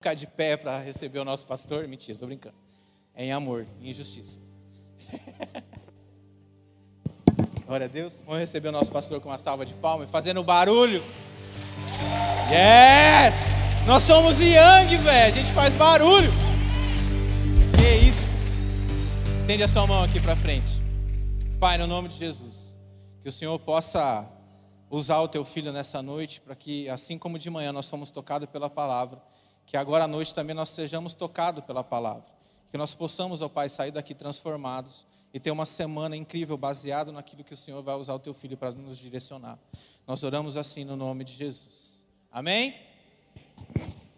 ficar de pé para receber o nosso pastor? Mentira, tô brincando. É em amor, em justiça. Glória a Deus. Vamos receber o nosso pastor com uma salva de palmas, fazendo barulho. Yes! Nós somos Yang, velho. A gente faz barulho. Que isso? Estende a sua mão aqui para frente. Pai, no nome de Jesus, que o Senhor possa usar o teu filho nessa noite para que, assim como de manhã nós fomos tocados pela palavra, que agora à noite também nós sejamos tocados pela palavra. Que nós possamos, ó Pai, sair daqui transformados e ter uma semana incrível baseado naquilo que o Senhor vai usar o teu filho para nos direcionar. Nós oramos assim no nome de Jesus. Amém?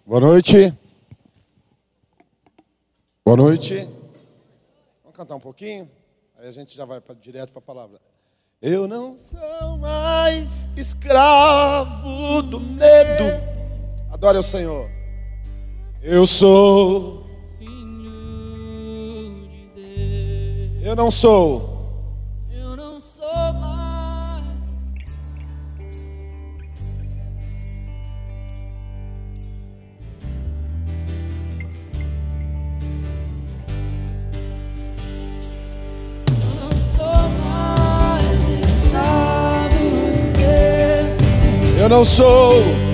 Boa noite. Boa noite. Vamos cantar um pouquinho? Aí a gente já vai pra, direto para a palavra. Eu não sou mais escravo do medo. Adore o Senhor. Eu sou Filho de Deus. Eu não sou. Eu não sou mais. Eu não sou mais escravo do. Eu não sou.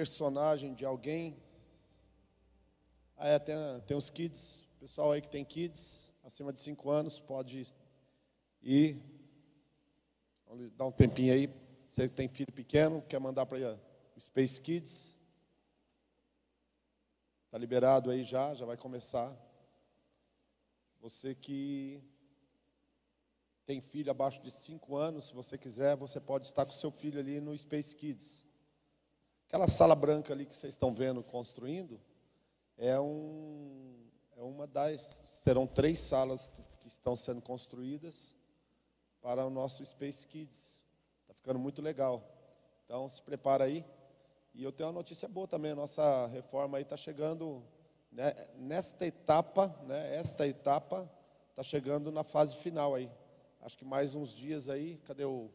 Personagem, de alguém. É, tem, tem os kids, pessoal aí que tem kids, acima de 5 anos, pode ir. Vamos dar um tempinho aí. Você que tem filho pequeno, quer mandar para o Space Kids. Está liberado aí já, já vai começar. Você que tem filho abaixo de 5 anos, se você quiser, você pode estar com seu filho ali no Space Kids. Aquela sala branca ali que vocês estão vendo construindo é, um, é uma das. Serão três salas que estão sendo construídas para o nosso Space Kids. Está ficando muito legal. Então se prepara aí. E eu tenho uma notícia boa também. A nossa reforma aí está chegando né, nesta etapa, né, esta etapa está chegando na fase final aí. Acho que mais uns dias aí. Cadê o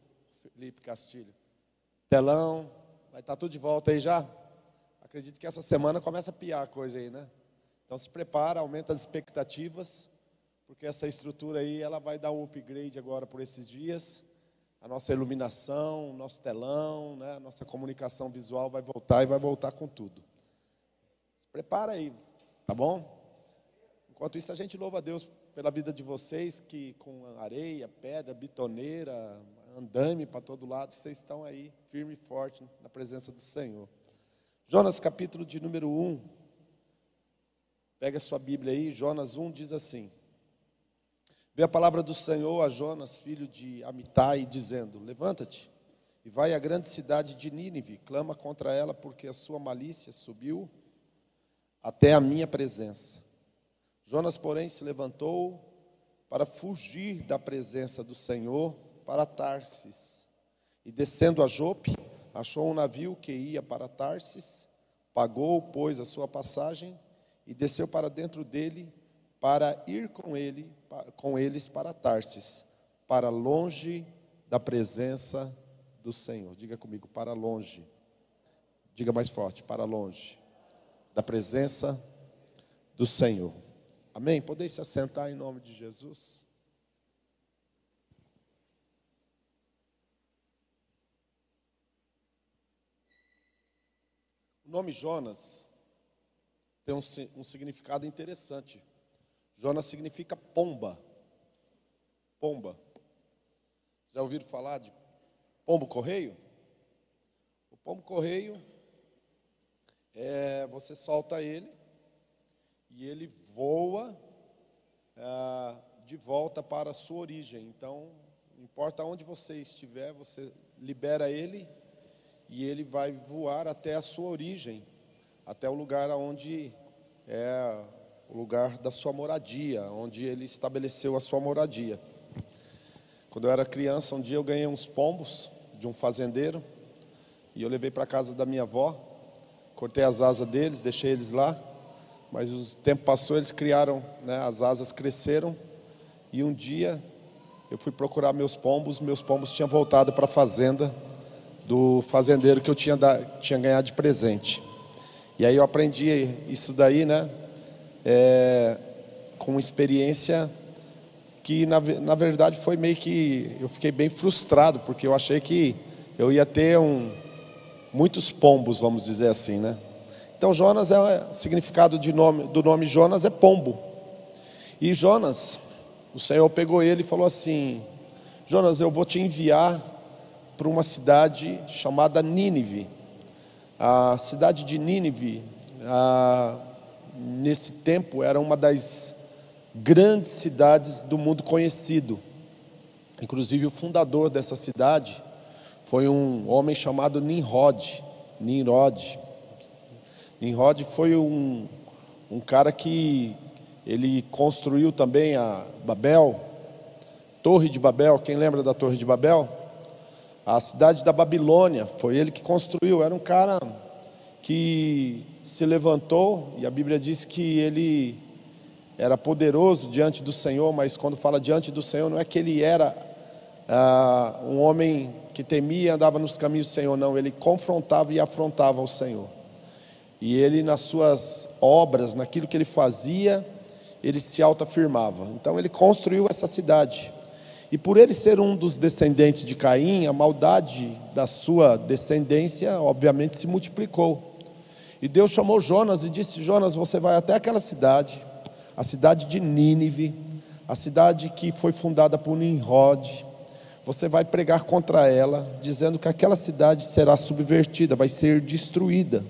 Felipe Castilho? Telão, vai estar tudo de volta aí já? Acredito que essa semana começa a piar a coisa aí, né? Então se prepara, aumenta as expectativas, porque essa estrutura aí ela vai dar um upgrade agora por esses dias. A nossa iluminação, nosso telão, né, a nossa comunicação visual vai voltar e vai voltar com tudo. Se prepara aí, tá bom? Enquanto isso, a gente louva a Deus pela vida de vocês, que com areia, pedra, bitoneira, andame para todo lado, vocês estão aí firme e forte na presença do Senhor. Jonas capítulo de número 1. Pega a sua Bíblia aí, Jonas 1 diz assim: Veio a palavra do Senhor a Jonas, filho de Amitai, dizendo: Levanta-te e vai à grande cidade de Nínive, clama contra ela, porque a sua malícia subiu até a minha presença. Jonas, porém, se levantou para fugir da presença do Senhor para Tarsis. E descendo a Jope, achou um navio que ia para Tarsis, pagou, pois, a sua passagem e desceu para dentro dele para ir com ele, com eles para Tarsis, para longe da presença do Senhor. Diga comigo, para longe. Diga mais forte, para longe da presença do Senhor. Amém? Podem se assentar em nome de Jesus? Nome Jonas tem um, um significado interessante. Jonas significa pomba. Pomba. Já ouviram falar de pombo correio? O pombo correio é você solta ele e ele voa ah, de volta para a sua origem. Então, não importa onde você estiver, você libera ele e ele vai voar até a sua origem, até o lugar onde é o lugar da sua moradia, onde ele estabeleceu a sua moradia. Quando eu era criança, um dia eu ganhei uns pombos de um fazendeiro e eu levei para casa da minha avó, cortei as asas deles, deixei eles lá, mas o tempo passou, eles criaram, né, as asas cresceram e um dia eu fui procurar meus pombos, meus pombos tinham voltado para a fazenda do fazendeiro que eu tinha, da- tinha ganhado de presente. E aí eu aprendi isso daí, né? é, com experiência que na, na verdade foi meio que eu fiquei bem frustrado porque eu achei que eu ia ter um, muitos pombos, vamos dizer assim, né? Então Jonas é significado de nome, do nome Jonas é pombo. E Jonas, o Senhor pegou ele e falou assim: Jonas, eu vou te enviar para uma cidade chamada Nínive. A cidade de Nínive, ah, nesse tempo, era uma das grandes cidades do mundo conhecido. Inclusive, o fundador dessa cidade foi um homem chamado Nimrod. Nimrod. Nimrod foi um, um cara que ele construiu também a Babel, Torre de Babel. Quem lembra da Torre de Babel? A cidade da Babilônia, foi ele que construiu. Era um cara que se levantou, e a Bíblia diz que ele era poderoso diante do Senhor, mas quando fala diante do Senhor, não é que ele era ah, um homem que temia e andava nos caminhos do Senhor, não, ele confrontava e afrontava o Senhor. E ele, nas suas obras, naquilo que ele fazia, ele se autoafirmava. Então, ele construiu essa cidade. E por ele ser um dos descendentes de Caim, a maldade da sua descendência, obviamente, se multiplicou. E Deus chamou Jonas e disse: Jonas, você vai até aquela cidade, a cidade de Nínive, a cidade que foi fundada por Nimrod. Você vai pregar contra ela, dizendo que aquela cidade será subvertida, vai ser destruída.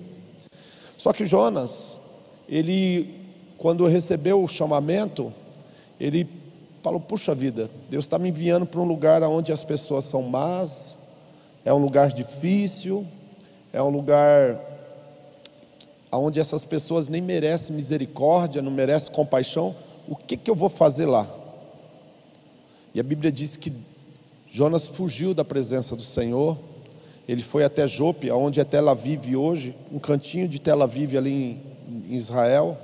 Só que Jonas, ele, quando recebeu o chamamento, ele falou: Puxa vida, Deus está me enviando para um lugar onde as pessoas são más, é um lugar difícil, é um lugar onde essas pessoas nem merecem misericórdia, não merecem compaixão. O que, que eu vou fazer lá? E a Bíblia diz que Jonas fugiu da presença do Senhor. Ele foi até Jope, onde é Tel Aviv hoje, um cantinho de Tel Aviv ali em, Israel.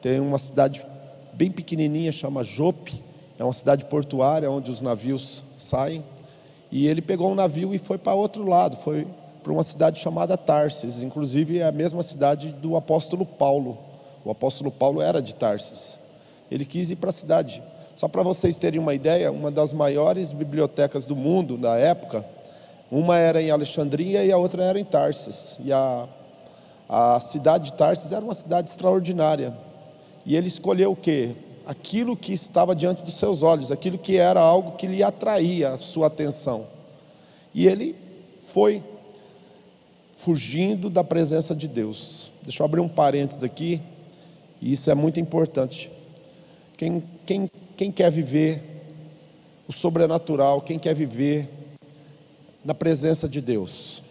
Tem uma cidade bem pequenininha, chama Jope. É uma cidade portuária onde os navios saem. E ele pegou um navio e foi para outro lado, foi para uma cidade chamada Tarsis. Inclusive é a mesma cidade do apóstolo Paulo. O apóstolo Paulo era de Tarsis. Ele quis ir para a cidade. Só para vocês terem uma ideia, uma das maiores bibliotecas do mundo na época, uma era em Alexandria e a outra era em Tarsis. E a, a cidade de Tarsis era uma cidade extraordinária. E ele escolheu o quê? Aquilo que estava diante dos seus olhos, aquilo que era algo que lhe atraía a sua atenção. E ele foi fugindo da presença de Deus. Deixa eu abrir um parênteses aqui, e isso é muito importante. Quem, quem, quem quer viver o sobrenatural, quem quer viver na presença de Deus?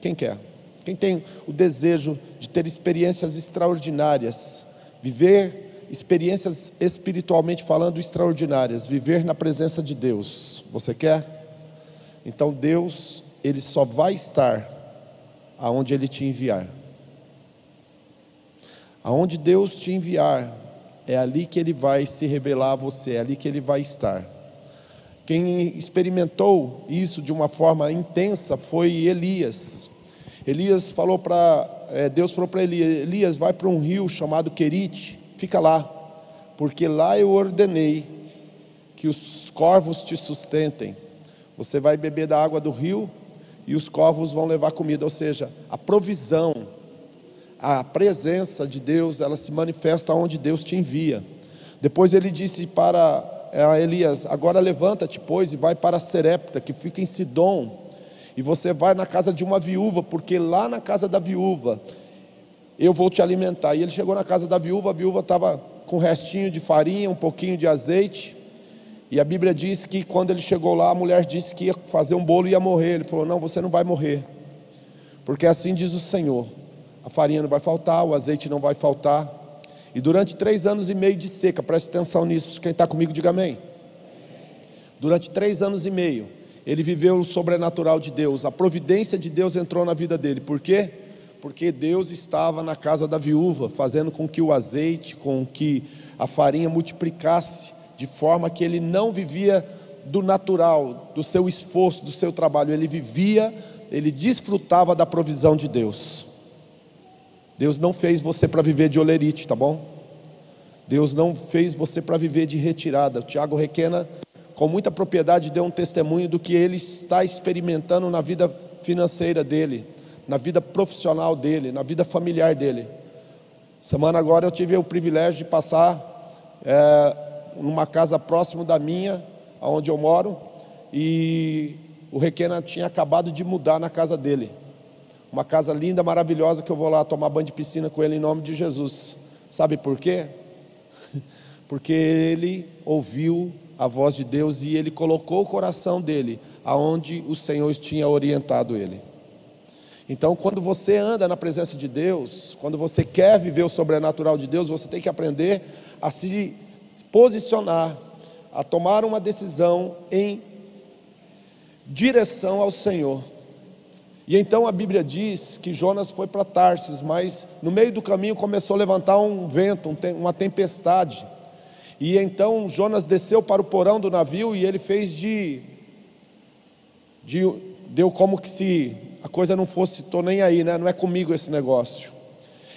Quem quer? Quem tem o desejo de ter experiências extraordinárias, viver experiências espiritualmente falando extraordinárias, viver na presença de Deus. Você quer? Então Deus, ele só vai estar aonde ele te enviar. Aonde Deus te enviar é ali que ele vai se revelar a você, é ali que ele vai estar. Quem experimentou isso de uma forma intensa foi Elias. Elias falou para Deus falou para Elias: Elias, vai para um rio chamado Querite, fica lá, porque lá eu ordenei que os corvos te sustentem. Você vai beber da água do rio e os corvos vão levar comida, ou seja, a provisão, a presença de Deus, ela se manifesta onde Deus te envia. Depois ele disse para eh, Elias: Agora levanta-te, pois, e vai para Serepta, que fica em Sidom, e você vai na casa de uma viúva, porque lá na casa da viúva eu vou te alimentar. E ele chegou na casa da viúva, a viúva estava com restinho de farinha, um pouquinho de azeite. E a Bíblia diz que quando ele chegou lá, a mulher disse que ia fazer um bolo e ia morrer. Ele falou: Não, você não vai morrer, porque assim diz o Senhor: a farinha não vai faltar, o azeite não vai faltar. E durante três anos e meio de seca, preste atenção nisso, quem está comigo, diga amém. Durante três anos e meio, ele viveu o sobrenatural de Deus, a providência de Deus entrou na vida dele, por quê? Porque Deus estava na casa da viúva, fazendo com que o azeite, com que a farinha multiplicasse de forma que ele não vivia do natural, do seu esforço, do seu trabalho, ele vivia, ele desfrutava da provisão de Deus. Deus não fez você para viver de olerite, tá bom? Deus não fez você para viver de retirada. O Tiago Requena, com muita propriedade, deu um testemunho do que ele está experimentando na vida financeira dele, na vida profissional dele, na vida familiar dele. Semana agora eu tive o privilégio de passar é, numa casa próximo da minha, onde eu moro, e o Requena tinha acabado de mudar na casa dele. Uma casa linda, maravilhosa, que eu vou lá tomar banho de piscina com ele em nome de Jesus. Sabe por quê? Porque ele ouviu a voz de Deus e ele colocou o coração dele aonde o Senhor tinha orientado ele. Então, quando você anda na presença de Deus, quando você quer viver o sobrenatural de Deus, você tem que aprender a se posicionar, a tomar uma decisão em direção ao Senhor. E então a Bíblia diz que Jonas foi para Tarsis, mas no meio do caminho começou a levantar um vento, uma tempestade. E então Jonas desceu para o porão do navio e ele fez de, de deu como que se a coisa não fosse, estou nem aí, né? não é comigo esse negócio.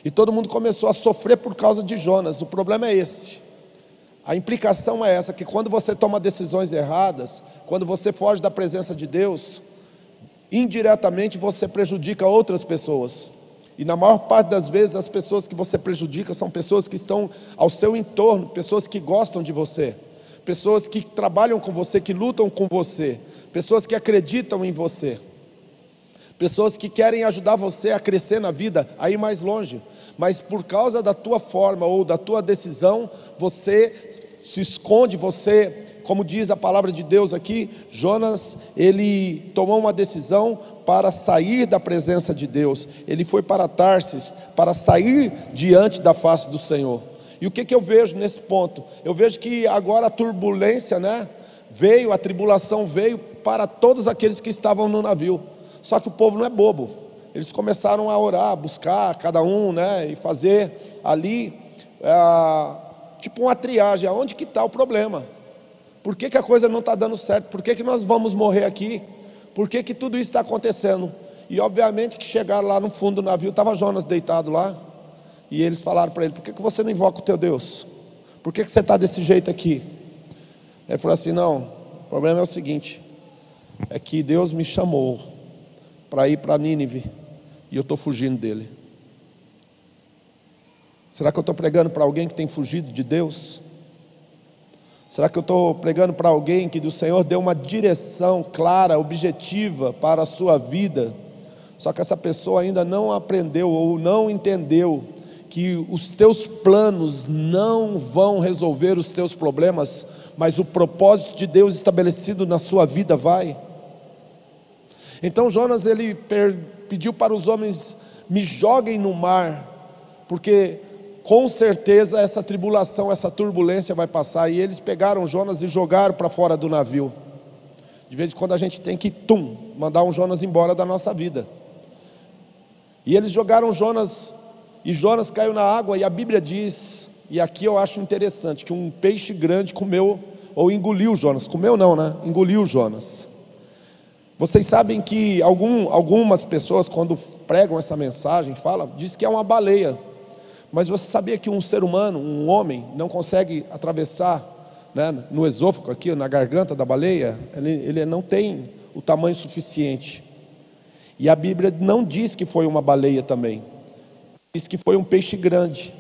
E todo mundo começou a sofrer por causa de Jonas. O problema é esse. A implicação é essa: que quando você toma decisões erradas, quando você foge da presença de Deus, indiretamente você prejudica outras pessoas. E na maior parte das vezes, as pessoas que você prejudica são pessoas que estão ao seu entorno, pessoas que gostam de você, pessoas que trabalham com você, que lutam com você, pessoas que acreditam em você, pessoas que querem ajudar você a crescer na vida, a ir mais longe, mas por causa da tua forma ou da tua decisão, você se esconde, você como diz a palavra de Deus aqui, Jonas, ele tomou uma decisão para sair da presença de Deus. Ele foi para Tarsis para sair diante da face do Senhor. E o que, que eu vejo nesse ponto? Eu vejo que agora a turbulência, né, veio, a tribulação veio para todos aqueles que estavam no navio. Só que o povo não é bobo. Eles começaram a orar, buscar cada um, né, e fazer ali é, tipo uma triagem. Aonde que está o problema? Por que, que a coisa não está dando certo? Por que, que nós vamos morrer aqui? Por que, que tudo isso está acontecendo? E obviamente que chegaram lá no fundo do navio, estava Jonas deitado lá. E eles falaram para ele: Por que, que você não invoca o teu Deus? Por que, que você está desse jeito aqui? Ele falou assim: Não, o problema é o seguinte: é que Deus me chamou para ir para Nínive e eu estou fugindo dele. Será que eu estou pregando para alguém que tem fugido de Deus? Será que eu estou pregando para alguém que do Senhor deu uma direção clara, objetiva para a sua vida, só que essa pessoa ainda não aprendeu ou não entendeu que os teus planos não vão resolver os teus problemas, mas o propósito de Deus estabelecido na sua vida vai? Então Jonas ele pediu para os homens: me joguem no mar, porque com certeza essa tribulação, essa turbulência vai passar. E eles pegaram Jonas e jogaram para fora do navio. De vez em quando a gente tem que, tum, mandar um Jonas embora da nossa vida. E eles jogaram Jonas, e Jonas caiu na água, e a Bíblia diz E aqui eu acho interessante que um peixe grande comeu, ou engoliu Jonas. Comeu não, né? Engoliu Jonas. Vocês sabem que algum, algumas pessoas, quando pregam essa mensagem, falam, diz que é uma baleia. Mas você sabia que um ser humano, um homem, não consegue atravessar né, no esôfago aqui, na garganta da baleia? Ele, ele não tem o tamanho suficiente. E a Bíblia não diz que foi uma baleia também. Diz que foi um peixe grande.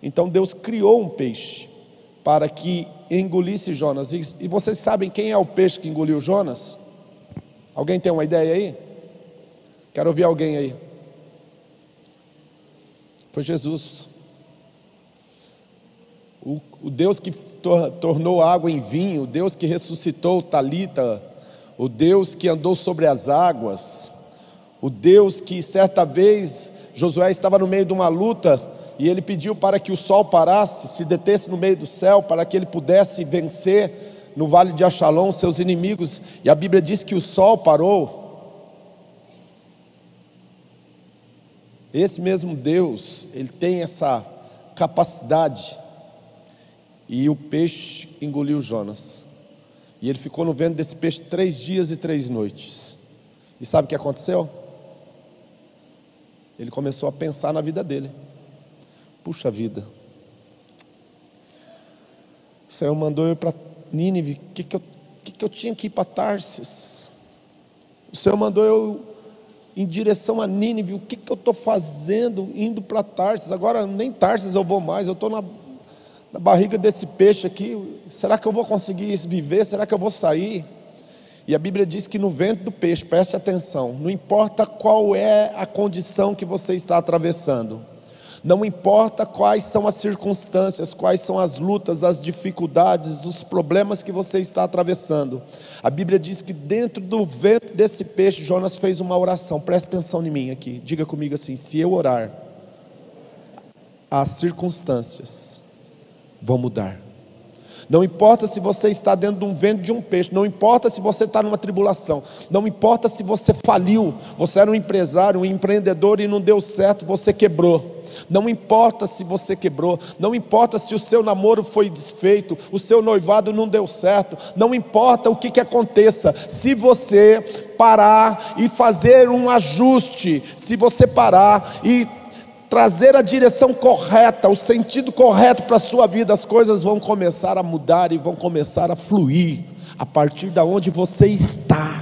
Então Deus criou um peixe para que engolisse Jonas. E, e vocês sabem quem é o peixe que engoliu Jonas? Alguém tem uma ideia aí? Quero ouvir alguém aí. Foi Jesus. O, o Deus que tor, tornou água em vinho, o Deus que ressuscitou Talita, o Deus que andou sobre as águas, o Deus que certa vez Josué estava no meio de uma luta e ele pediu para que o sol parasse, se detesse no meio do céu, para que ele pudesse vencer no vale de Achalon seus inimigos, e a Bíblia diz que o sol parou. Esse mesmo Deus, ele tem essa capacidade. E o peixe engoliu Jonas. E ele ficou no vento desse peixe três dias e três noites. E sabe o que aconteceu? Ele começou a pensar na vida dele. Puxa vida. O Senhor mandou eu para Nínive. O que, que, eu, que, que eu tinha que ir para Tarsis? O Senhor mandou eu em direção a Nínive. O que, que eu estou fazendo indo para Tarsis? Agora nem Tarsis eu vou mais. Eu estou na, na barriga desse peixe aqui. Será que eu vou conseguir viver? Será que eu vou sair? E a Bíblia diz que no vento do peixe, preste atenção, não importa qual é a condição que você está atravessando, não importa quais são as circunstâncias, quais são as lutas, as dificuldades, os problemas que você está atravessando. A Bíblia diz que dentro do vento desse peixe, Jonas fez uma oração. Preste atenção em mim aqui. Diga comigo assim: se eu orar, as circunstâncias vão mudar. Não importa se você está dentro de um vento de um peixe, não importa se você está numa tribulação, não importa se você faliu, você era um empresário, um empreendedor e não deu certo, você quebrou. Não importa se você quebrou, não importa se o seu namoro foi desfeito, o seu noivado não deu certo, não importa o que, que aconteça, se você parar e fazer um ajuste, se você parar e trazer a direção correta, o sentido correto para a sua vida, as coisas vão começar a mudar e vão começar a fluir a partir da onde você está.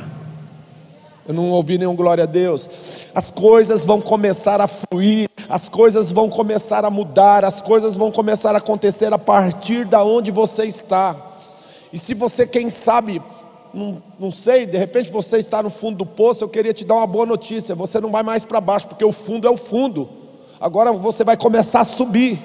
Eu não ouvi nenhum glória a Deus. As coisas vão começar a fluir, as coisas vão começar a mudar, as coisas vão começar a acontecer a partir da onde você está. E se você, quem sabe, não, não sei, de repente você está no fundo do poço, eu queria te dar uma boa notícia: você não vai mais para baixo, porque o fundo é o fundo. Agora você vai começar a subir.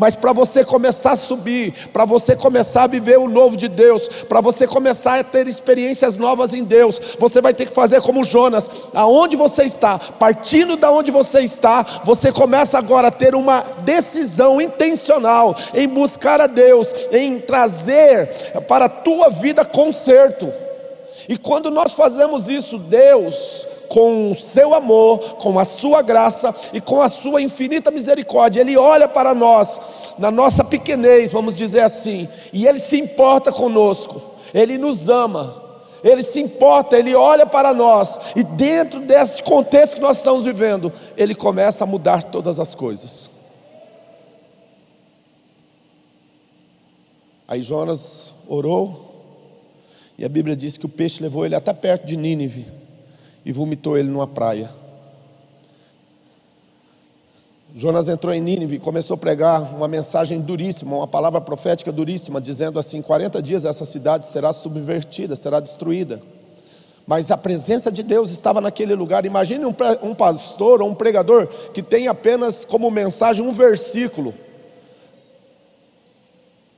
Mas para você começar a subir, para você começar a viver o novo de Deus, para você começar a ter experiências novas em Deus, você vai ter que fazer como Jonas, aonde você está, partindo da onde você está, você começa agora a ter uma decisão intencional em buscar a Deus, em trazer para a tua vida conserto. E quando nós fazemos isso, Deus com o seu amor, com a sua graça e com a sua infinita misericórdia. Ele olha para nós, na nossa pequenez, vamos dizer assim, e ele se importa conosco, ele nos ama. Ele se importa, ele olha para nós, e dentro desse contexto que nós estamos vivendo, ele começa a mudar todas as coisas. Aí Jonas orou, e a Bíblia diz que o peixe levou ele até perto de Nínive e vomitou ele numa praia. Jonas entrou em Nínive e começou a pregar uma mensagem duríssima, uma palavra profética duríssima, dizendo assim: 40 dias essa cidade será subvertida, será destruída. Mas a presença de Deus estava naquele lugar. Imagine um, um pastor ou um pregador que tem apenas como mensagem um versículo.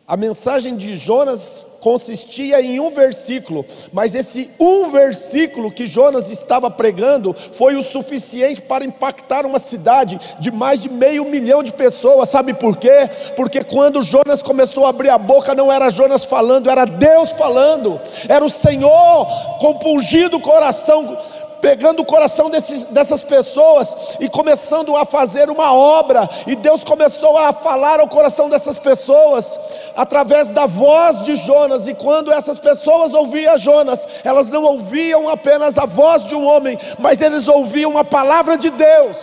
A mensagem de Jonas consistia em um versículo, mas esse um versículo que Jonas estava pregando foi o suficiente para impactar uma cidade de mais de meio milhão de pessoas. Sabe por quê? Porque quando Jonas começou a abrir a boca, não era Jonas falando, era Deus falando, era o Senhor compungindo o coração pegando o coração desses, dessas pessoas e começando a fazer uma obra, e Deus começou a falar ao coração dessas pessoas através da voz de Jonas, e quando essas pessoas ouviam Jonas, elas não ouviam apenas a voz de um homem, mas eles ouviam a palavra de Deus.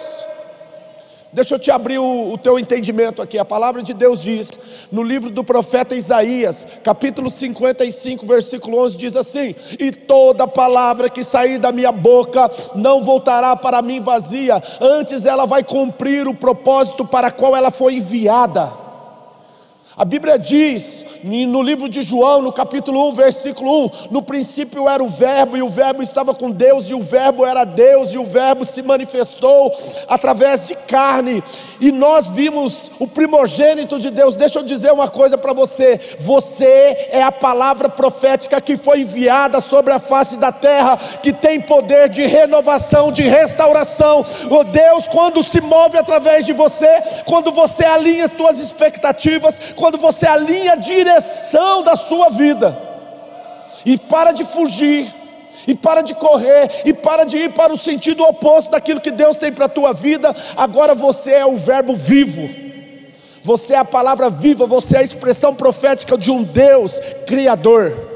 Deixa eu te abrir o, o, teu entendimento aqui. A palavra de Deus diz, no livro do profeta Isaías, capítulo 55, versículo 11, diz assim: E toda palavra que sair da minha boca não voltará para mim vazia, antes ela vai cumprir o propósito para qual ela foi enviada. A Bíblia diz, no livro de João, no capítulo 1, versículo 1: No princípio era o Verbo, e o Verbo estava com Deus, e o Verbo era Deus, e o Verbo se manifestou através de carne, e nós vimos o primogênito de Deus. Deixa eu dizer uma coisa para você: você é a palavra profética que foi enviada sobre a face da terra, que tem poder de renovação, de restauração. O Deus, quando se move através de você, quando você alinha suas expectativas, quando você alinha a direção da sua vida, e para de fugir, e para de correr, e para de ir para o sentido oposto daquilo que Deus tem para a tua vida, agora você é o Verbo vivo, você é a palavra viva, você é a expressão profética de um Deus Criador.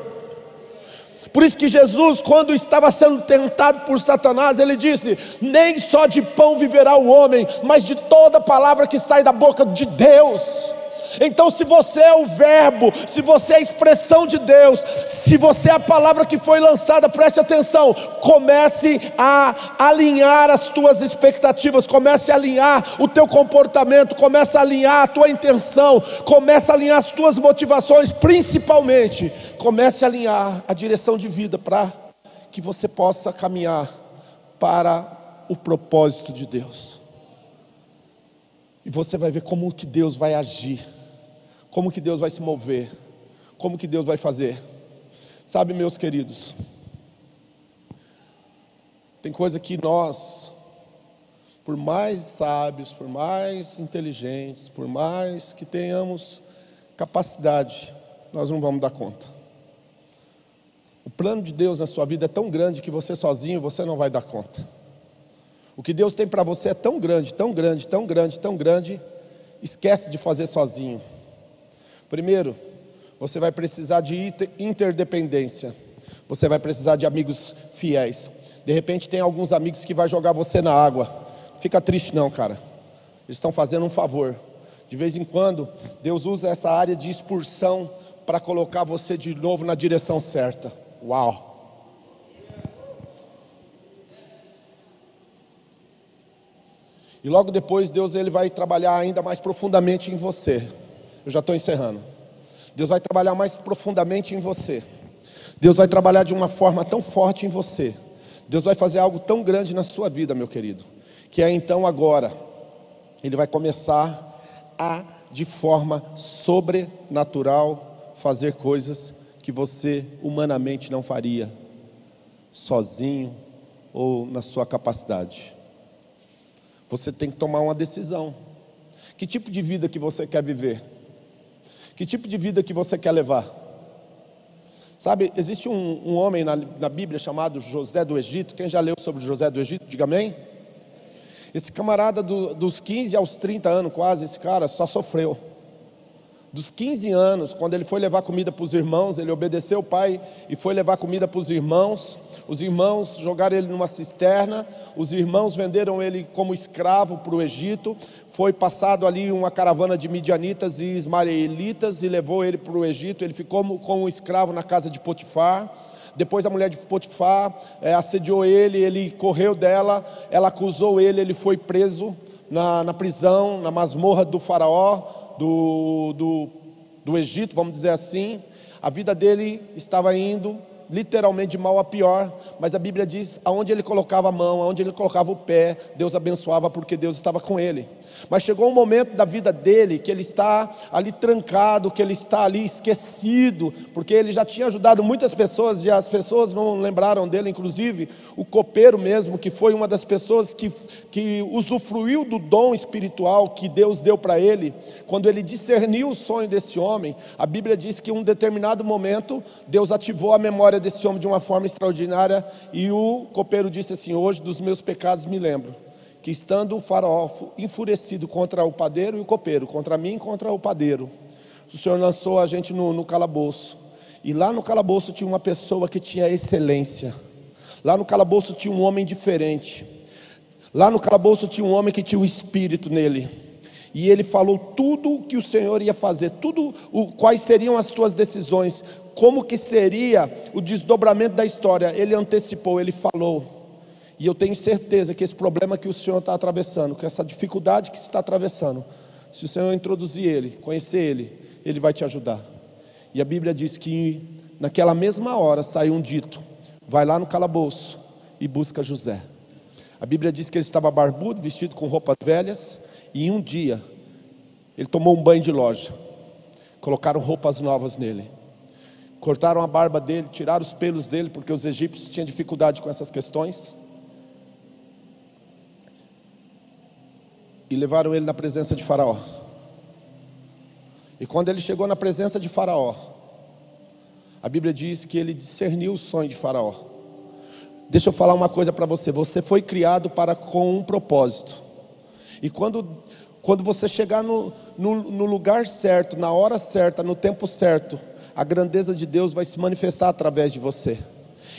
Por isso que Jesus, quando estava sendo tentado por Satanás, ele disse: Nem só de pão viverá o homem, mas de toda palavra que sai da boca de Deus. Então, se você é o Verbo, se você é a expressão de Deus, se você é a palavra que foi lançada, preste atenção, comece a alinhar as tuas expectativas, comece a alinhar o teu comportamento, comece a alinhar a tua intenção, comece a alinhar as tuas motivações, principalmente, comece a alinhar a direção de vida para que você possa caminhar para o propósito de Deus. E você vai ver como que Deus vai agir como que Deus vai se mover, como que Deus vai fazer. Sabe, meus queridos, tem coisa que nós, por mais sábios, por mais inteligentes, por mais que tenhamos capacidade, nós não vamos dar conta. O plano de Deus na sua vida é tão grande que você sozinho você não vai dar conta. O que Deus tem para você é tão grande, tão grande, tão grande, tão grande, esquece de fazer sozinho. Primeiro, você vai precisar de interdependência. Você vai precisar de amigos fiéis. De repente tem alguns amigos que vai jogar você na água. Fica triste não, cara. Eles estão fazendo um favor. De vez em quando, Deus usa essa área de expulsão para colocar você de novo na direção certa. Uau! E logo depois Deus ele vai trabalhar ainda mais profundamente em você. Eu já estou encerrando. Deus vai trabalhar mais profundamente em você. Deus vai trabalhar de uma forma tão forte em você. Deus vai fazer algo tão grande na sua vida, meu querido. Que é então agora, Ele vai começar a, de forma sobrenatural, fazer coisas que você humanamente não faria, sozinho ou na sua capacidade. Você tem que tomar uma decisão. Que tipo de vida que você quer viver? Que tipo de vida que você quer levar? Sabe, existe um, um homem na, na, Bíblia chamado José do Egito. Quem já leu sobre José do Egito? Diga amém. Esse camarada do, dos 15 aos 30 anos, quase, esse cara só sofreu. Dos 15 anos, quando ele foi levar comida para os irmãos, ele obedeceu o pai e foi levar comida para os irmãos. Os irmãos jogaram ele numa cisterna, os irmãos venderam ele como escravo para o Egito. Foi passado ali uma caravana de midianitas e ismaelitas e levou ele para o Egito. Ele ficou como escravo na casa de Potifar. Depois a mulher de Potifar é, assediou ele, ele correu dela, ela acusou ele, ele foi preso na, na prisão, na masmorra do faraó, do, do, do Egito, vamos dizer assim. A vida dele estava indo literalmente de mal a pior, mas a Bíblia diz: aonde ele colocava a mão, aonde ele colocava o pé, Deus abençoava porque Deus estava com ele. Mas chegou um momento da vida dele que ele está ali trancado, que ele está ali esquecido, porque ele já tinha ajudado muitas pessoas e as pessoas não lembraram dele, inclusive o copeiro mesmo, que foi uma das pessoas que, que usufruiu do dom espiritual que Deus deu para ele. Quando ele discerniu o sonho desse homem, a Bíblia diz que em um determinado momento Deus ativou a memória desse homem de uma forma extraordinária e o copeiro disse assim: Hoje dos meus pecados me lembro que estando o faraó enfurecido contra o padeiro e o copeiro, contra mim e contra o padeiro, o Senhor lançou a gente no, no calabouço. E lá no calabouço tinha uma pessoa que tinha excelência. Lá no calabouço tinha um homem diferente. Lá no calabouço tinha um homem que tinha o espírito nele. E ele falou tudo o que o Senhor ia fazer, tudo o, quais seriam as tuas decisões, como que seria o desdobramento da história. Ele antecipou, ele falou. E eu tenho certeza que esse problema que o Senhor está atravessando, que essa dificuldade que está atravessando, se o Senhor introduzir Ele, conhecer Ele, Ele vai te ajudar. E a Bíblia diz que naquela mesma hora saiu um dito: vai lá no calabouço e busca José. A Bíblia diz que ele estava barbudo, vestido com roupas velhas, e em um dia ele tomou um banho de loja. Colocaram roupas novas nele. Cortaram a barba dele, tiraram os pelos dele, porque os egípcios tinham dificuldade com essas questões. E levaram ele na presença de Faraó. E quando ele chegou na presença de Faraó, a Bíblia diz que ele discerniu o sonho de Faraó. Deixa eu falar uma coisa para você: você foi criado para com um propósito, e quando, quando você chegar no, no, no lugar certo, na hora certa, no tempo certo, a grandeza de Deus vai se manifestar através de você.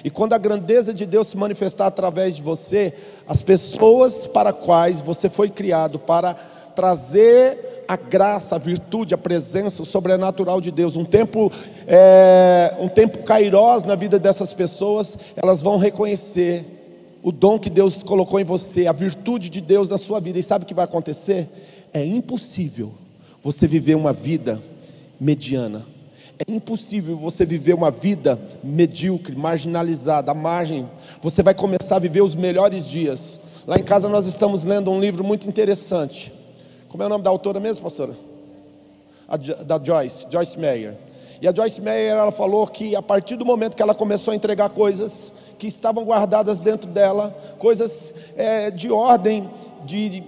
E quando a grandeza de Deus se manifestar através de você, as pessoas para quais você foi criado para trazer a graça, a virtude, a presença, o sobrenatural de Deus, um tempo, é, um tempo kairós na vida dessas pessoas, elas vão reconhecer o dom que Deus colocou em você, a virtude de Deus na sua vida. E sabe o que vai acontecer? É impossível você viver uma vida mediana. É impossível você viver uma vida medíocre, marginalizada, à margem. Você vai começar a viver os melhores dias. Lá em casa nós estamos lendo um livro muito interessante. Como é o nome da autora mesmo, pastora? A, da Joyce, Joyce Meyer. E a Joyce Meyer ela falou que a partir do momento que ela começou a entregar coisas que estavam guardadas dentro dela, coisas é, de ordem de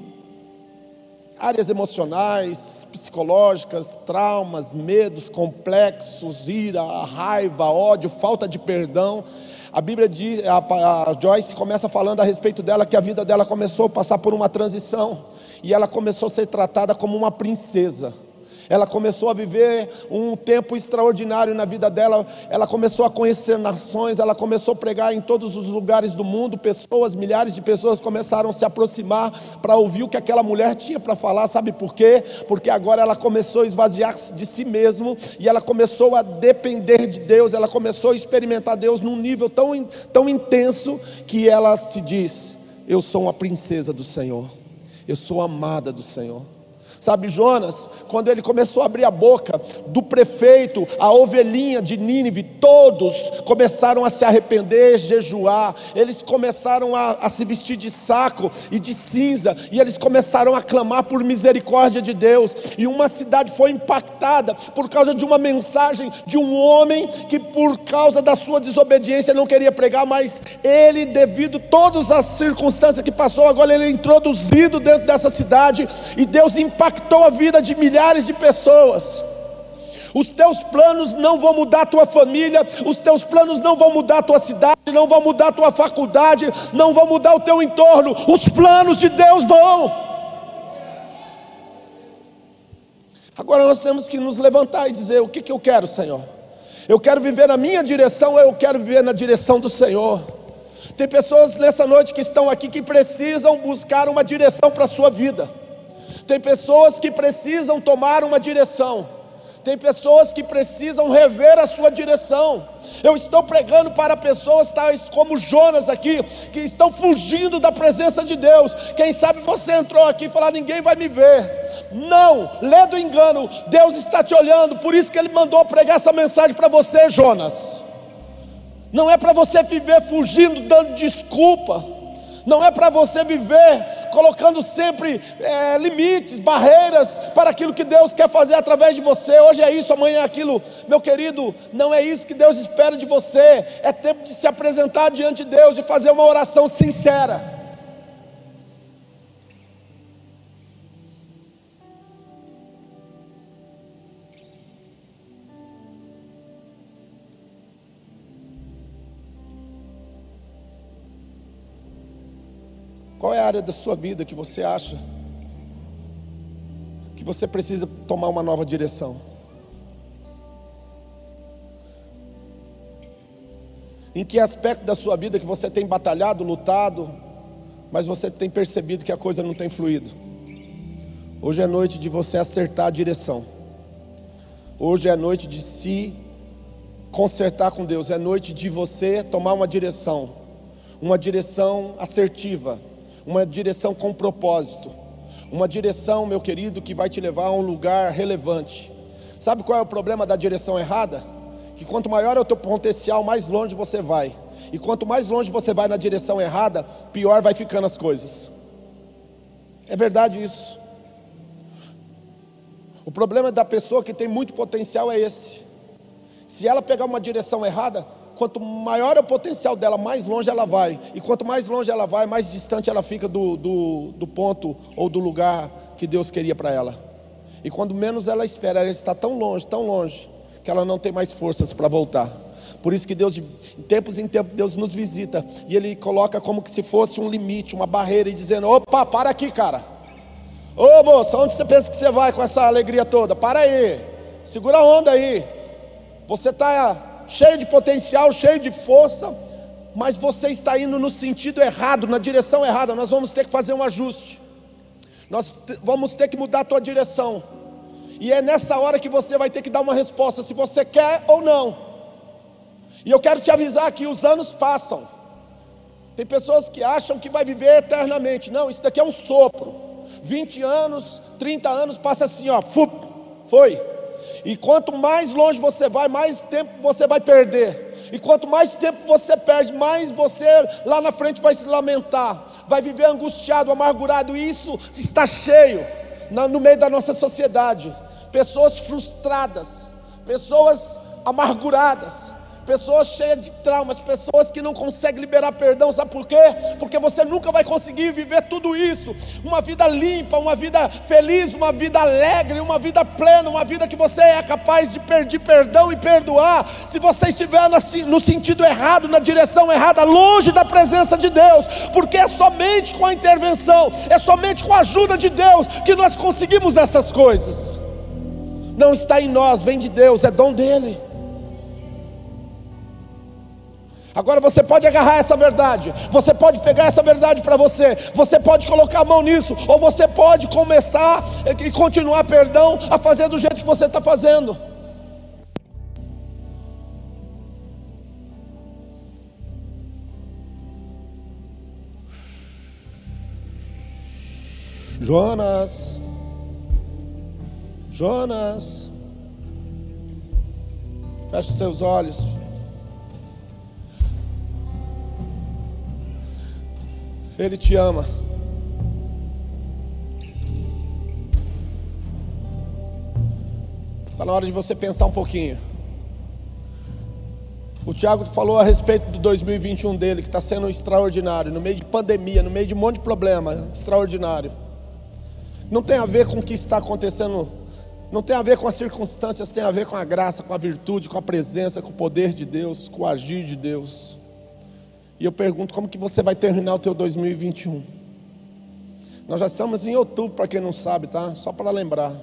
áreas emocionais, psicológicas, traumas, medos complexos, ira, raiva, ódio, falta de perdão. A Bíblia diz, a, a Joyce começa falando a respeito dela que a vida dela começou a passar por uma transição e ela começou a ser tratada como uma princesa. Ela começou a viver um tempo extraordinário na vida dela. Ela começou a conhecer nações, ela começou a pregar em todos os lugares do mundo. Pessoas, milhares de pessoas começaram a se aproximar para ouvir o que aquela mulher tinha para falar. Sabe por quê? Porque agora ela começou a esvaziar-se de si mesmo e ela começou a depender de Deus. Ela começou a experimentar Deus num nível tão, tão intenso que ela se diz: Eu sou uma princesa do Senhor. Eu sou amada do Senhor. Sabe, Jonas, quando ele começou a abrir a boca, do prefeito, a ovelhinha de Nínive, todos começaram a se arrepender, jejuar, eles começaram a, a, se vestir de saco e de cinza, e eles começaram a clamar por misericórdia de Deus, e uma cidade foi impactada por causa de uma mensagem de um homem que, por causa da sua desobediência, não queria pregar, mas ele, devido a todas as circunstâncias que passou, agora ele é introduzido dentro dessa cidade, e Deus impactou impactou a vida de milhares de pessoas. Os teus planos não vão mudar a tua família, os teus planos não vão mudar a tua cidade, não vão mudar a tua faculdade, não vão mudar o teu entorno. Os planos de Deus vão. Agora nós temos que nos levantar e dizer: o que, que eu quero, Senhor? Eu quero viver na minha direção ou eu quero viver na direção do Senhor? Tem pessoas nessa noite que estão aqui que precisam buscar uma direção para a sua vida. Tem pessoas que precisam tomar uma direção. Tem pessoas que precisam rever a sua direção. Eu estou pregando para pessoas tais como Jonas aqui, que estão fugindo da presença de Deus. Quem sabe você entrou aqui e falou: ninguém vai me ver. Não, lê do engano, Deus está te olhando, por isso que Ele mandou pregar essa mensagem para você, Jonas. Não é para você viver fugindo, dando desculpa. Não é para você viver colocando sempre é, limites, barreiras para aquilo que Deus quer fazer através de você. Hoje é isso, amanhã é aquilo. Meu querido, não é isso que Deus espera de você. É tempo de se apresentar diante de Deus, de fazer uma oração sincera. Qual é a área da sua vida que você acha que você precisa tomar uma nova direção? Em que aspecto da sua vida que você tem batalhado, lutado, mas você tem percebido que a coisa não tem fluído? Hoje é noite de você acertar a direção. Hoje é noite de se consertar com Deus. É noite de você tomar uma direção, uma direção assertiva, uma direção com propósito, uma direção, meu querido, que vai te levar a um lugar relevante. Sabe qual é o problema da direção errada? Que quanto maior é o teu potencial, mais longe você vai. E quanto mais longe você vai na direção errada, pior vai ficando as coisas. É verdade isso. O problema da pessoa que tem muito potencial é esse. Se ela pegar uma direção errada, quanto maior é o potencial dela, mais longe ela vai. E quanto mais longe ela vai, mais distante ela fica do, do, do ponto ou do lugar que Deus queria para ela. E quando menos ela espera, ela está tão longe, tão longe, que ela não tem mais forças para voltar. Por isso que Deus, de tempos em tempos, Deus nos visita e Ele coloca como que se fosse um limite, uma barreira, e dizendo: opa, para aqui, cara. Ô moça, onde você pensa que você vai com essa alegria toda? Para aí, segura a onda aí. Você está cheio de potencial, cheio de força, mas você está indo no sentido errado, na direção errada. Nós vamos ter que fazer um ajuste. Nós vamos ter que mudar a tua direção. E é nessa hora que você vai ter que dar uma resposta se você quer ou não. E eu quero te avisar que os anos passam. Tem pessoas que acham que vai viver eternamente. Não, isso daqui é um sopro. 20 anos, 30 anos passa assim, ó, fup, foi. E quanto mais longe você vai, mais tempo você vai perder. E quanto mais tempo você perde, mais você lá na frente vai se lamentar, vai viver angustiado, amargurado. E isso está cheio no meio da nossa sociedade. Pessoas frustradas, pessoas amarguradas, pessoas cheias de traumas, pessoas que não conseguem liberar perdão, sabe por quê? Porque você nunca vai conseguir viver tudo isso, uma vida limpa, uma vida feliz, uma vida alegre, uma vida plena, uma vida que você é capaz de pedir perdão e perdoar, se você estiver no sentido errado, na direção errada, longe da presença de Deus, porque é somente com a intervenção, é somente com a ajuda de Deus que nós conseguimos essas coisas. Não está em nós, vem de Deus, é dom dele. Agora você pode agarrar essa verdade, você pode pegar essa verdade para você, você pode colocar a mão nisso, ou você pode começar e continuar, perdão, a fazer do jeito que você está fazendo. Jonas, Jonas, feche seus olhos. Ele te ama. Está na hora de você pensar um pouquinho. O Tiago falou a respeito do 2021 dele, que está sendo extraordinário, no meio de pandemia, no meio de um monte de problema, extraordinário. Não tem a ver com o que está acontecendo, não tem a ver com as circunstâncias, tem a ver com a graça, com a virtude, com a presença, com o poder de Deus, com o agir de Deus. E eu pergunto como que você vai terminar o teu 2021? Nós já estamos em outubro, para quem não sabe, tá? Só para lembrar.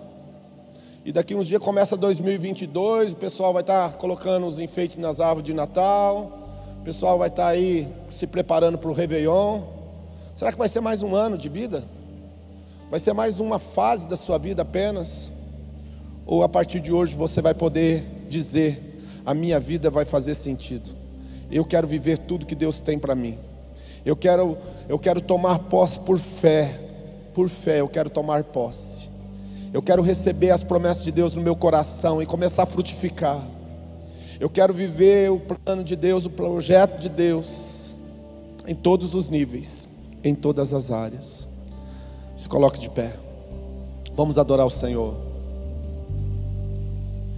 E daqui uns dias começa 2022, o pessoal vai estar tá colocando os enfeites nas árvores de Natal, o pessoal vai estar tá aí se preparando para o Réveillon. Será que vai ser mais um ano de vida? Vai ser mais uma fase da sua vida apenas? Ou a partir de hoje você vai poder dizer: a minha vida vai fazer sentido? Eu quero viver tudo que Deus tem para mim. Eu quero, eu quero tomar posse por fé. Por fé, eu quero tomar posse. Eu quero receber as promessas de Deus no meu coração e começar a frutificar. Eu quero viver o plano de Deus, o projeto de Deus, em todos os níveis, em todas as áreas. Se coloque de pé. Vamos adorar o Senhor.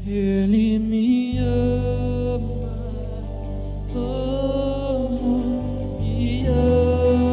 Ele me ama, como me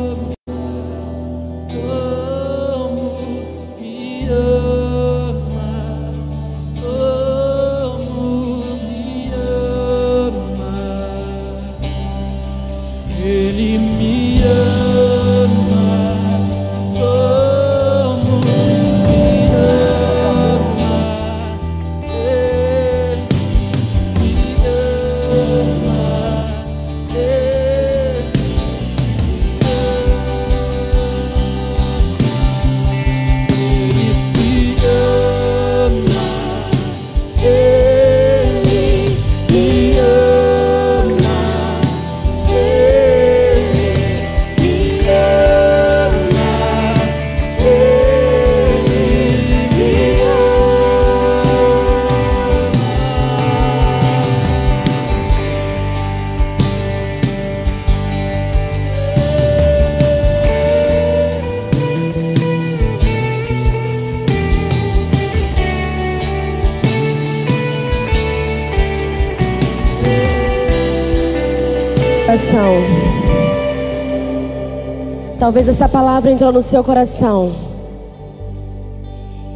Talvez essa palavra entrou no seu coração.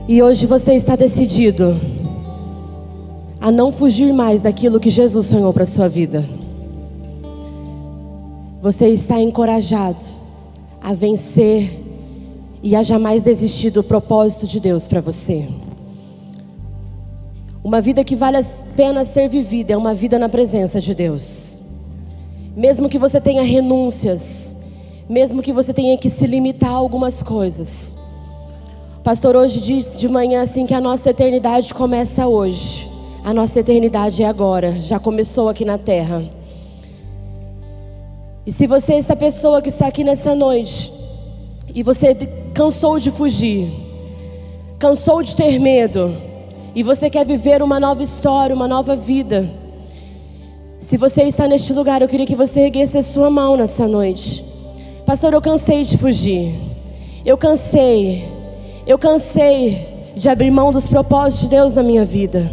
E hoje você está decidido a não fugir mais daquilo que Jesus sonhou para sua vida. Você está encorajado a vencer e a jamais desistir do propósito de Deus para você. Uma vida que vale a pena ser vivida é uma vida na presença de Deus. Mesmo que você tenha renúncias, mesmo que você tenha que se limitar a algumas coisas. Pastor hoje disse de manhã assim que a nossa eternidade começa hoje. A nossa eternidade é agora, já começou aqui na terra. E se você é essa pessoa que está aqui nessa noite e você cansou de fugir, cansou de ter medo e você quer viver uma nova história, uma nova vida, se você está neste lugar, eu queria que você erguesse a sua mão nessa noite. Pastor, eu cansei de fugir. Eu cansei. Eu cansei de abrir mão dos propósitos de Deus na minha vida.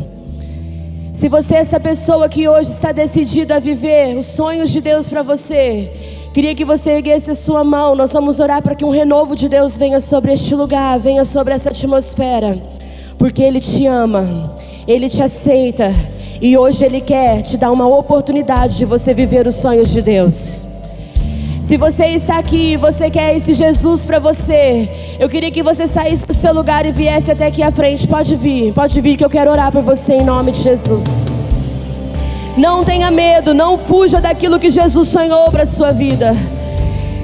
Se você é essa pessoa que hoje está decidida a viver os sonhos de Deus para você, queria que você erguesse a sua mão. Nós vamos orar para que um renovo de Deus venha sobre este lugar, venha sobre essa atmosfera, porque Ele te ama, Ele te aceita e hoje Ele quer te dar uma oportunidade de você viver os sonhos de Deus. Se você está aqui e você quer esse Jesus para você, eu queria que você saísse do seu lugar e viesse até aqui à frente. Pode vir, pode vir que eu quero orar por você em nome de Jesus. Não tenha medo, não fuja daquilo que Jesus sonhou para sua vida.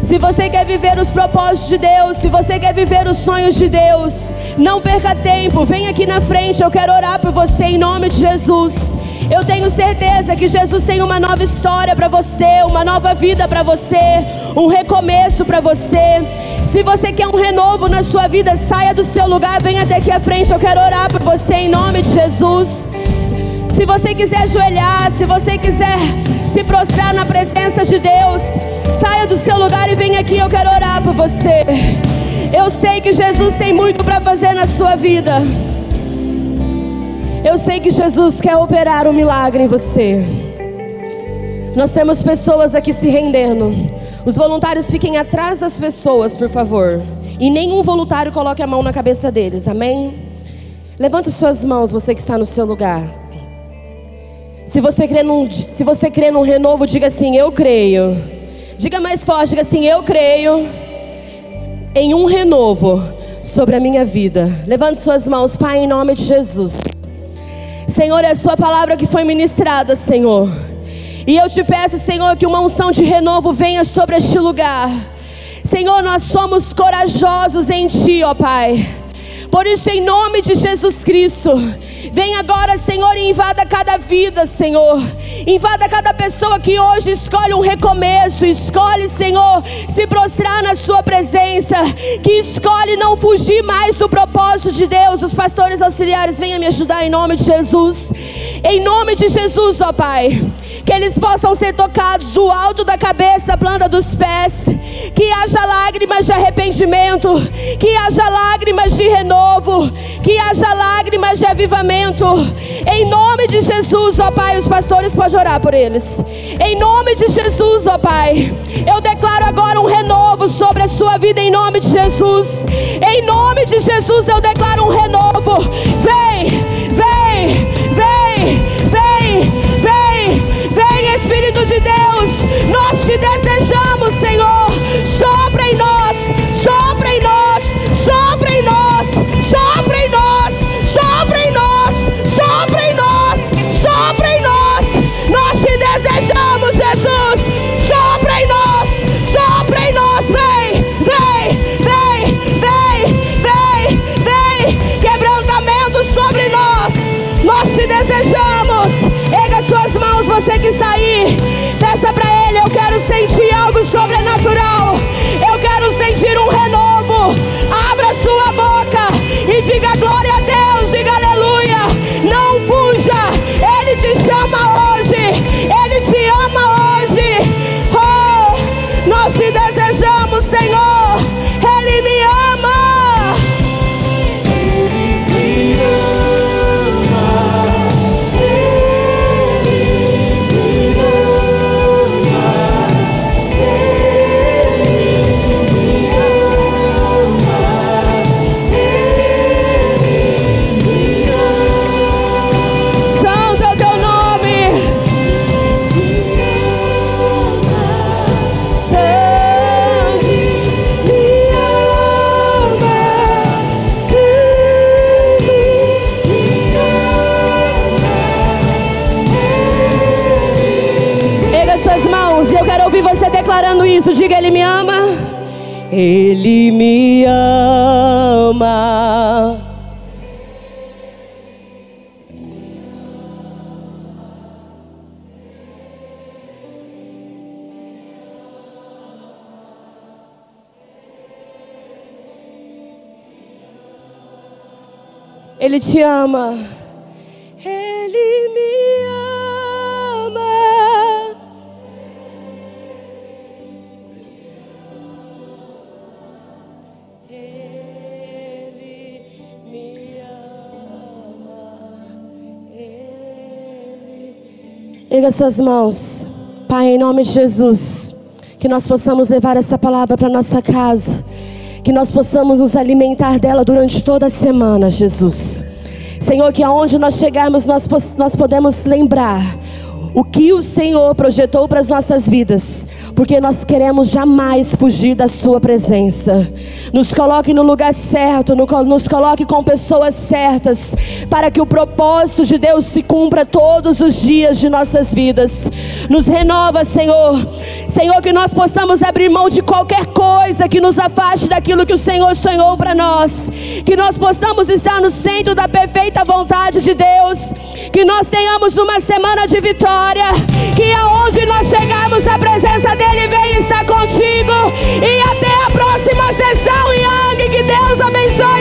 Se você quer viver os propósitos de Deus, se você quer viver os sonhos de Deus, não perca tempo, vem aqui na frente, eu quero orar por você em nome de Jesus. Eu tenho certeza que Jesus tem uma nova história para você, uma nova vida para você, um recomeço para você. Se você quer um renovo na sua vida, saia do seu lugar, venha até aqui à frente, eu quero orar por você em nome de Jesus. Se você quiser ajoelhar, se você quiser se prostrar na presença de Deus, saia do seu lugar e venha aqui, eu quero orar por você. Eu sei que Jesus tem muito para fazer na sua vida. Eu sei que Jesus quer operar um milagre em você. Nós temos pessoas aqui se rendendo. Os voluntários fiquem atrás das pessoas, por favor. E nenhum voluntário coloque a mão na cabeça deles, amém? Levante suas mãos, você que está no seu lugar. Se você crê num, se você crê num renovo, diga assim: Eu creio. Diga mais forte, diga assim: Eu creio em um renovo sobre a minha vida. Levante suas mãos, Pai, em nome de Jesus. Senhor, é a Sua palavra que foi ministrada, Senhor. E eu te peço, Senhor, que uma unção de renovo venha sobre este lugar. Senhor, nós somos corajosos em Ti, ó Pai. Por isso, em nome de Jesus Cristo, vem agora, Senhor, e invada cada vida, Senhor. Invada cada pessoa que hoje escolhe um recomeço, escolhe, Senhor, se prostrar na Sua presença, que escolhe não fugir mais do propósito de Deus. Os pastores auxiliares, venham me ajudar em nome de Jesus. Em nome de Jesus, ó Pai. Que eles possam ser tocados do alto da cabeça planta dos pés, que haja lágrimas de arrependimento, que haja lágrimas de renovo, que haja lágrimas de avivamento. Em nome de Jesus, ó Pai, os pastores podem orar por eles. Em nome de Jesus, ó Pai, eu declaro agora um renovo sobre a sua vida em nome de Jesus. Em nome de Jesus, eu declaro um renovo. Vem, te desejamos, Senhor. Te ama. Ele me ama. Ele me ama. Ele... Erga suas mãos. Pai, em nome de Jesus, que nós possamos levar essa palavra para nossa casa. Que nós possamos nos alimentar dela durante toda a semana, Jesus. Senhor, que aonde nós chegarmos, nós, nós podemos lembrar o que o Senhor projetou para as nossas vidas, porque nós queremos jamais fugir da Sua presença. Nos coloque no lugar certo, nos coloque com pessoas certas, para que o propósito de Deus se cumpra todos os dias de nossas vidas. Nos renova, Senhor. Senhor, que nós possamos abrir mão de qualquer coisa que nos afaste daquilo que o Senhor sonhou para nós. Que nós possamos estar no centro da perfeita vontade de Deus. Que nós tenhamos uma semana de vitória. Que aonde nós chegarmos, a presença dEle vem estar contigo. E até próxima sessão, Yang. Que Deus abençoe.